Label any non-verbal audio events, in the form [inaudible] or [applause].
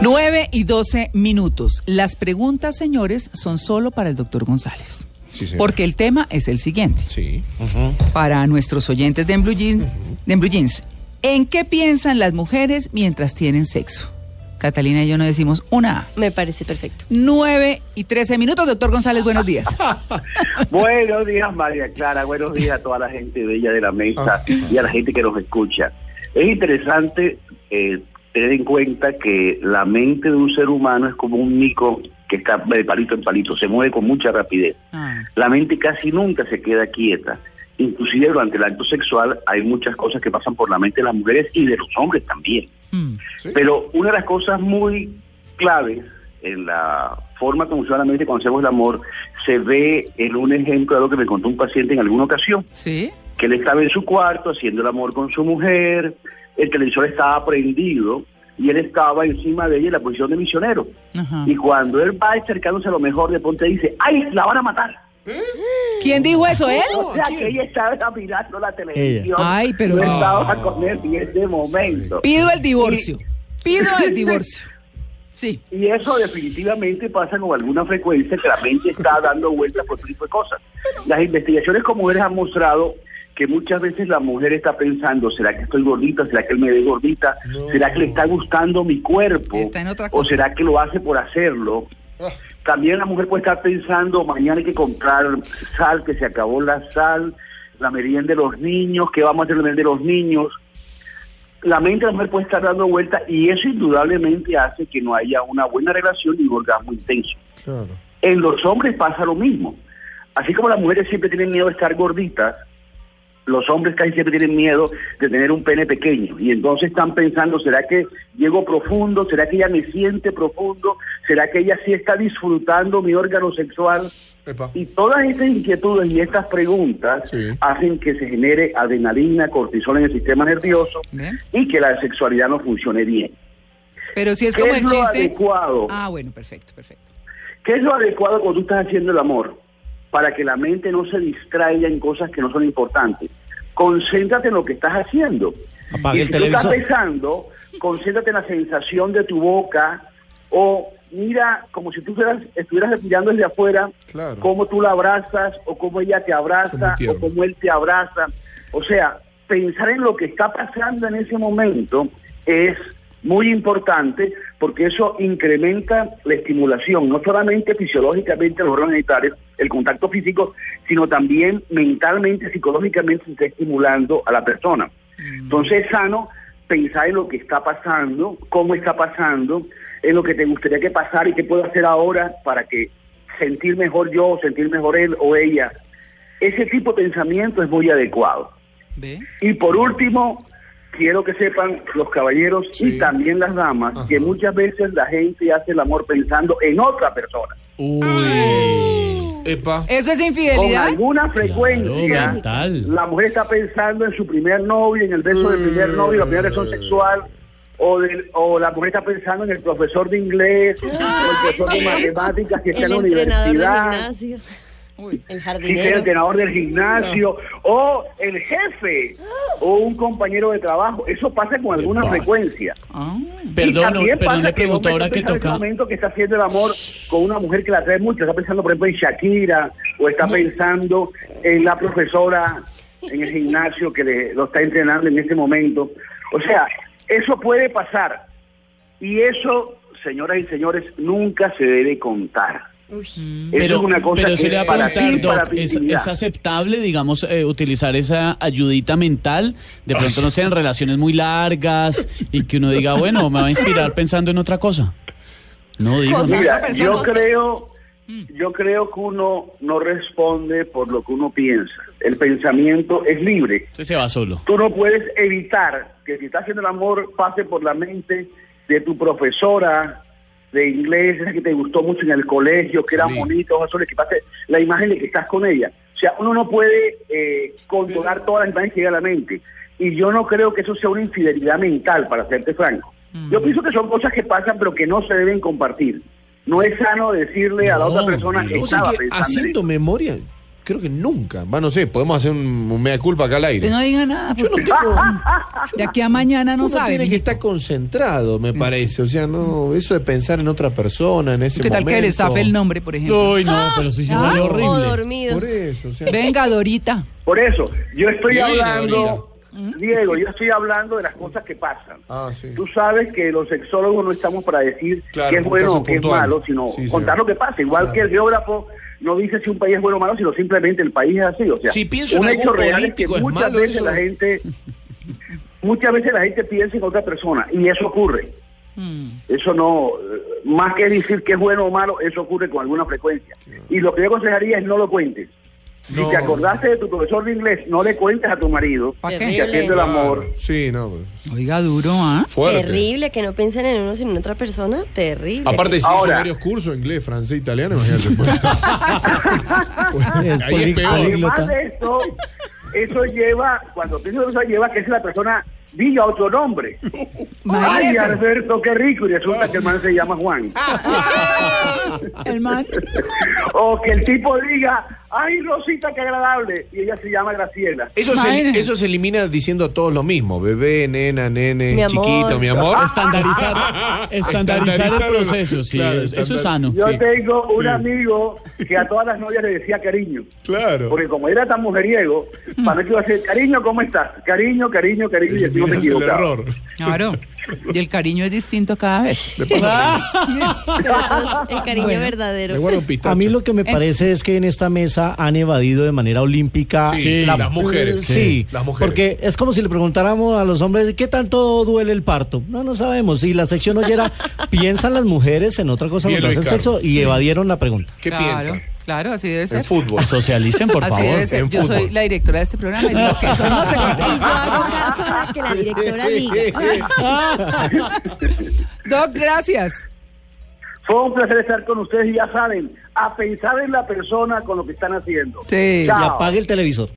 9 y 12 minutos. Las preguntas, señores, son solo para el doctor González. Porque el tema es el siguiente. Sí. Para nuestros oyentes de En Blue, Jean- de En Blue Jeans, ¿en qué piensan las mujeres mientras tienen sexo? Catalina y yo no decimos una A. Me parece perfecto. 9 y 13 minutos, doctor González, buenos días. [laughs] Buenos días, María Clara. Buenos días a toda la gente bella de la mesa y a la gente que nos escucha. Es interesante eh, tener en cuenta que la mente de un ser humano es como un mico que está de palito en palito, se mueve con mucha rapidez. Ah, La mente casi nunca se queda quieta. Inclusive durante el acto sexual hay muchas cosas que pasan por la mente de las mujeres y de los hombres también. mm, Pero una de las cosas muy claves en la forma como funciona la mente cuando hacemos el amor se ve en un ejemplo de lo que me contó un paciente en alguna ocasión, ¿Sí? Que él estaba en su cuarto haciendo el amor con su mujer, el televisor estaba prendido y él estaba encima de ella en la posición de misionero. Ajá. Y cuando él va acercándose a lo mejor, de ponte dice, ¡ay, la van a matar! ¿Quién dijo eso, él? O sea, que ella estaba mirando la televisión. Ay, pero no no. estaba con él en ese momento. Pido el divorcio. Pido el divorcio. Sí. Y eso definitivamente pasa con alguna frecuencia que la mente está dando vueltas por tipo de cosas. Las investigaciones con mujeres han mostrado que muchas veces la mujer está pensando, ¿será que estoy gordita? ¿Será que él me ve gordita? ¿Será que le está gustando mi cuerpo? ¿O será que lo hace por hacerlo? También la mujer puede estar pensando, mañana hay que comprar sal, que se acabó la sal, la merienda de los niños, ¿qué vamos a hacer la merienda de los niños? la mente de la mujer puede estar dando vueltas y eso indudablemente hace que no haya una buena relación y un orgasmo intenso. Claro. En los hombres pasa lo mismo. Así como las mujeres siempre tienen miedo de estar gorditas, los hombres casi siempre tienen miedo de tener un pene pequeño. Y entonces están pensando, ¿será que llego profundo? ¿Será que ella me siente profundo? ¿Será que ella sí está disfrutando mi órgano sexual? Epa. Y todas estas inquietudes y estas preguntas Sí. hacen que se genere adrenalina, cortisol en el sistema nervioso Bien. y que la sexualidad no funcione bien. Pero si es ¿Qué como es el lo chiste. adecuado? Ah, bueno, perfecto, perfecto. ¿Qué es lo adecuado cuando tú estás haciendo el amor? Para que la mente no se distraiga en cosas que no son importantes. Concéntrate en lo que estás haciendo. Apague y el si tú estás besando, concéntrate en la sensación de tu boca o mira como si tú estuvieras, estuvieras respirando desde afuera, Claro. cómo tú la abrazas o cómo ella te abraza o cómo él te abraza. O sea, pensar en lo que está pasando en ese momento es muy importante porque eso incrementa la estimulación, no solamente fisiológicamente los órganos genitales, el contacto físico, sino también mentalmente, psicológicamente se está estimulando a la persona. Entonces es sano pensar en lo que está pasando, cómo está pasando, en lo que te gustaría que pasara y qué puedo hacer ahora para que sentir mejor yo, sentir mejor él o ella. Ese tipo de pensamiento es muy adecuado. ¿Ve? Y por último, quiero que sepan los caballeros Sí. y también las damas Ajá. que muchas veces la gente hace el amor pensando en otra persona. Uy. Epa. ¿Eso es Con infidelidad? alguna frecuencia, Claro, la mujer está pensando en su primer novio, en el beso del primer novio, la primera relación sexual, o, del- o la mujer está pensando en el profesor de inglés, o el profesor de matemáticas que está en la universidad. Uy. El Sí, que el jardinero. entrenador del gimnasio o el jefe o un compañero de trabajo. Eso pasa con alguna pasa? frecuencia. Ah, Y Perdón, también perdón, pasa le pregunto ahora que en momento que está haciendo el amor con una mujer que la atrae mucho. Está pensando, por ejemplo, en Shakira o está pensando en la profesora en el gimnasio que le, lo está entrenando en ese momento. O sea, eso puede pasar. Y eso, señoras y señores, nunca se debe contar. Eso Pero, es una cosa pero se le va es a para preguntar, ti, para Doc, ¿es, es aceptable, digamos, eh, utilizar esa ayudita mental? De pronto, no sé, en relaciones muy largas y que uno diga, bueno, me va a inspirar pensando en otra cosa. No digo. Cosa. Mira, Otra yo creo yo creo que uno no responde por lo que uno piensa. El pensamiento es libre. Usted se va solo. Tú no puedes evitar que si estás haciendo el amor pase por la mente de tu profesora de inglés, esa que te gustó mucho en el colegio, que era Sí. bonito, ojos azules, que pase la imagen de que estás con ella. O sea, uno no puede eh, controlar todas las imágenes que llegan a la mente. Y yo no creo que eso sea una infidelidad mental, para serte franco. Yo pienso que son cosas que pasan, pero que no se deben compartir. No es sano decirle a la otra persona que o sea estaba que pensando en haciendo eso. memoria, creo que nunca. Va, no sé, podemos hacer un, un mea culpa acá al aire. Que no diga nada. Yo no tengo. De aquí a mañana no uno sabe. tiene que estar concentrado, me parece. O sea, no, eso de pensar en otra persona en ese ¿Qué tal momento. que le zafe el nombre, por ejemplo? Uy, no, pero sí se Ah. salió horrible. dormido. Por eso, o sea. Venga, Dorita. Por eso, yo estoy hablando, Diego, yo estoy hablando de las cosas que pasan. Ah, sí. Tú sabes que los sexólogos no estamos para decir Claro, qué es bueno o qué es malo, sino Sí, contar señor. lo que pasa. Igual Claro. que el geógrafo no dice si un país es bueno o malo, sino simplemente el país es así. O sea, Si pienso en un hecho real es que político, ¿es muchas malo veces eso? la gente, muchas veces la gente piensa en otra persona y eso ocurre. Mm. Eso no, más que decir que es bueno o malo, eso ocurre con alguna frecuencia. Y lo que yo aconsejaría es no lo cuentes. No. Si te acordaste de tu profesor de inglés, no le cuentes a tu marido que haciendo el amor. Sí, no. pues, Oiga, duro, ¿ah? Fuerte. Terrible que no piensen en uno sino en otra persona. Terrible. Aparte, si hizo varios cursos, inglés, francés, italiano, imagínate. pues. Es [laughs] Ahí es peor. Además de esto, eso lleva, cuando pienso en eso, lleva que es la persona diga otro nombre. Ay. Alberto, qué rico. Y resulta que el man se llama Juan. [laughs] El man. O que el tipo diga, ay, Rosita, qué agradable. Y ella se llama Graciela. Eso se, eso se elimina diciendo todos lo mismo. Bebé, nena, nene, Mi amor. chiquito, mi amor. Estandarizar, [laughs] estandarizar el proceso, sí, Claro, eso es sano. Yo Sí, tengo un sí. amigo que a todas las novias le decía cariño. Claro. Porque como era tan mujeriego, para que iba a decir, cariño, ¿cómo estás? Cariño, cariño, cariño, y así no [laughs] el equivocaba. error. Claro. Y el cariño es distinto cada vez. [laughs] Pero todo es el cariño Bueno. Verdadero. A mí lo que me parece es que en esta mesa han evadido de manera olímpica Sí, las mujeres. Sí, Las mujeres. Porque es como si le preguntáramos a los hombres qué tanto duele el parto. No, no sabemos. Y la sección oyera, [laughs] ¿piensan las mujeres en otra cosa Bien, cuando hacen Ricardo. sexo? Y evadieron la pregunta. ¿Qué claro, piensa? Claro, así debe ser. En fútbol. Socialicen, por Así favor. debe ser. en Yo soy la directora de este programa y digo que eso no se [laughs] Y yo hago caso a que la directora diga. [laughs] Doc, gracias. Fue un placer estar con ustedes y ya saben, a pensar en la persona con lo que están haciendo. Sí. Y Chao. apague el televisor.